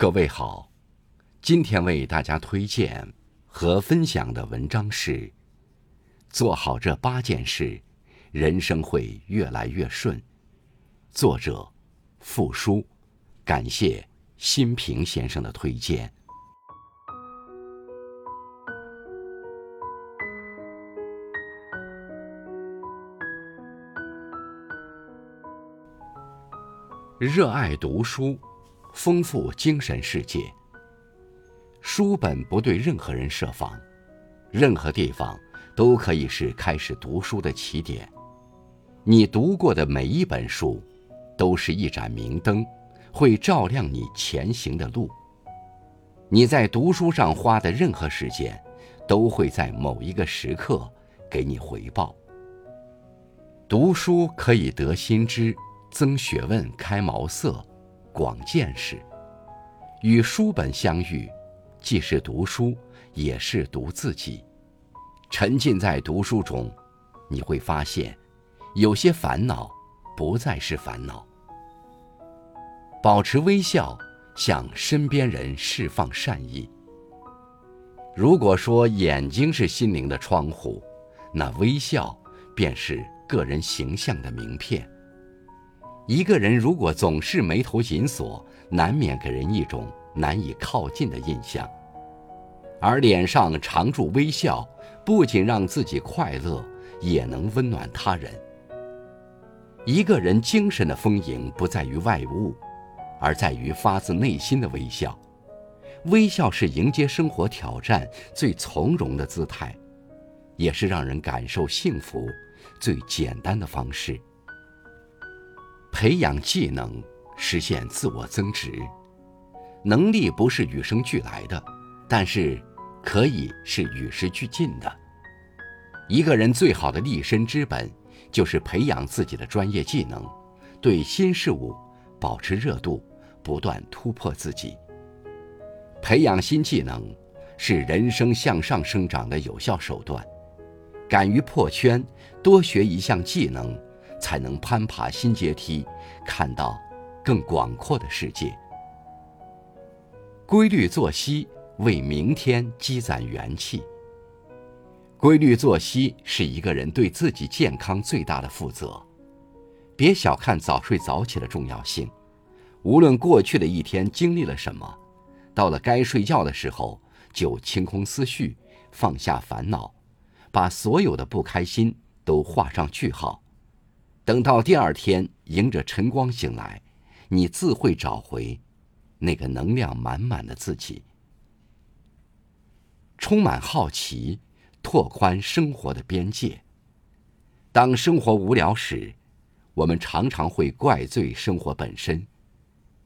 各位好，今天为大家推荐和分享的文章是：做好这八件事，人生会越来越顺。作者：傅书，感谢新平先生的推荐。热爱读书。丰富精神世界。书本不对任何人设防，任何地方都可以是开始读书的起点。你读过的每一本书，都是一盏明灯，会照亮你前行的路。你在读书上花的任何时间，都会在某一个时刻给你回报。读书可以得新知，增学问，开茅塞。广见识，与书本相遇，既是读书，也是读自己。沉浸在读书中，你会发现，有些烦恼不再是烦恼。保持微笑，向身边人释放善意。如果说眼睛是心灵的窗户，那微笑便是个人形象的名片。一个人如果总是眉头紧锁，难免给人一种难以靠近的印象。而脸上常驻微笑，不仅让自己快乐，也能温暖他人。一个人精神的丰盈，不在于外物，而在于发自内心的微笑。微笑是迎接生活挑战最从容的姿态，也是让人感受幸福最简单的方式。培养技能，实现自我增值。能力不是与生俱来的，但是可以是与时俱进的。一个人最好的立身之本，就是培养自己的专业技能，对新事物保持热度，不断突破自己。培养新技能，是人生向上生长的有效手段。敢于破圈，多学一项技能。才能攀爬新阶梯，看到更广阔的世界。规律作息为明天积攒元气。规律作息是一个人对自己健康最大的负责。别小看早睡早起的重要性。无论过去的一天经历了什么，到了该睡觉的时候，就清空思绪，放下烦恼，把所有的不开心都画上句号。等到第二天迎着晨光醒来，你自会找回那个能量满满的自己。充满好奇，拓宽生活的边界。当生活无聊时，我们常常会怪罪生活本身，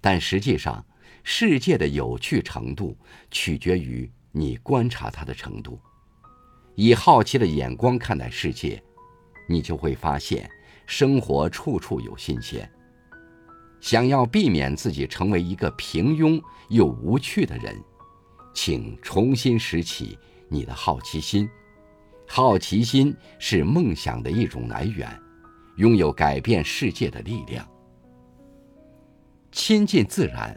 但实际上，世界的有趣程度取决于你观察它的程度。以好奇的眼光看待世界，你就会发现。生活处处有新鲜。想要避免自己成为一个平庸又无趣的人，请重新拾起你的好奇心。好奇心是梦想的一种来源，拥有改变世界的力量。亲近自然，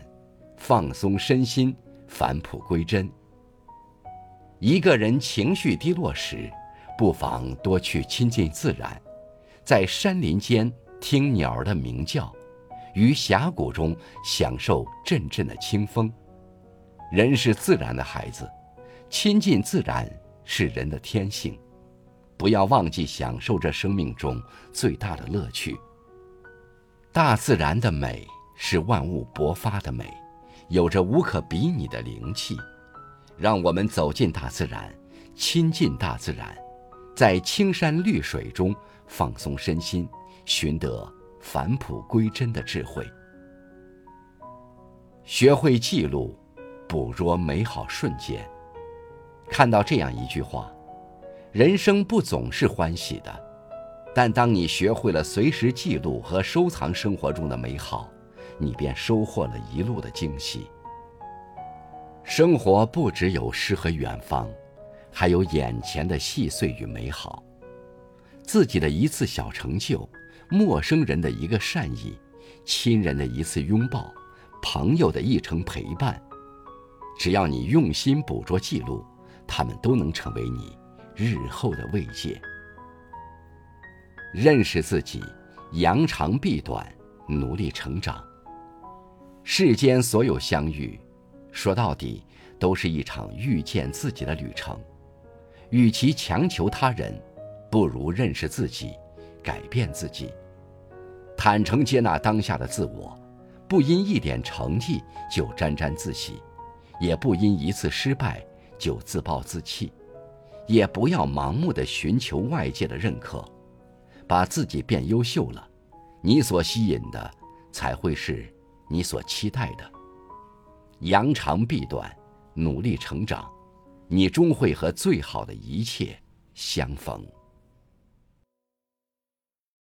放松身心，返璞归真。一个人情绪低落时，不妨多去亲近自然。在山林间听鸟儿的鸣叫，于峡谷中享受阵阵的清风。人是自然的孩子，亲近自然是人的天性。不要忘记享受这生命中最大的乐趣。大自然的美是万物勃发的美，有着无可比拟的灵气。让我们走进大自然，亲近大自然，在青山绿水中。放松身心，寻得返璞归真的智慧。学会记录，捕捉美好瞬间。看到这样一句话：人生不总是欢喜的，但当你学会了随时记录和收藏生活中的美好，你便收获了一路的惊喜。生活不只有诗和远方，还有眼前的细碎与美好。自己的一次小成就，陌生人的一个善意，亲人的一次拥抱，朋友的一程陪伴。只要你用心捕捉记录，他们都能成为你日后的慰藉。认识自己，扬长避短，努力成长。世间所有相遇，说到底都是一场遇见自己的旅程。与其强求他人，不如认识自己，改变自己。坦诚接纳当下的自我，不因一点成绩就沾沾自喜。也不因一次失败就自暴自弃，也不要盲目的寻求外界的认可，把自己变优秀了，你所吸引的才会是你所期待的。扬长避短，努力成长，你终会和最好的一切相逢。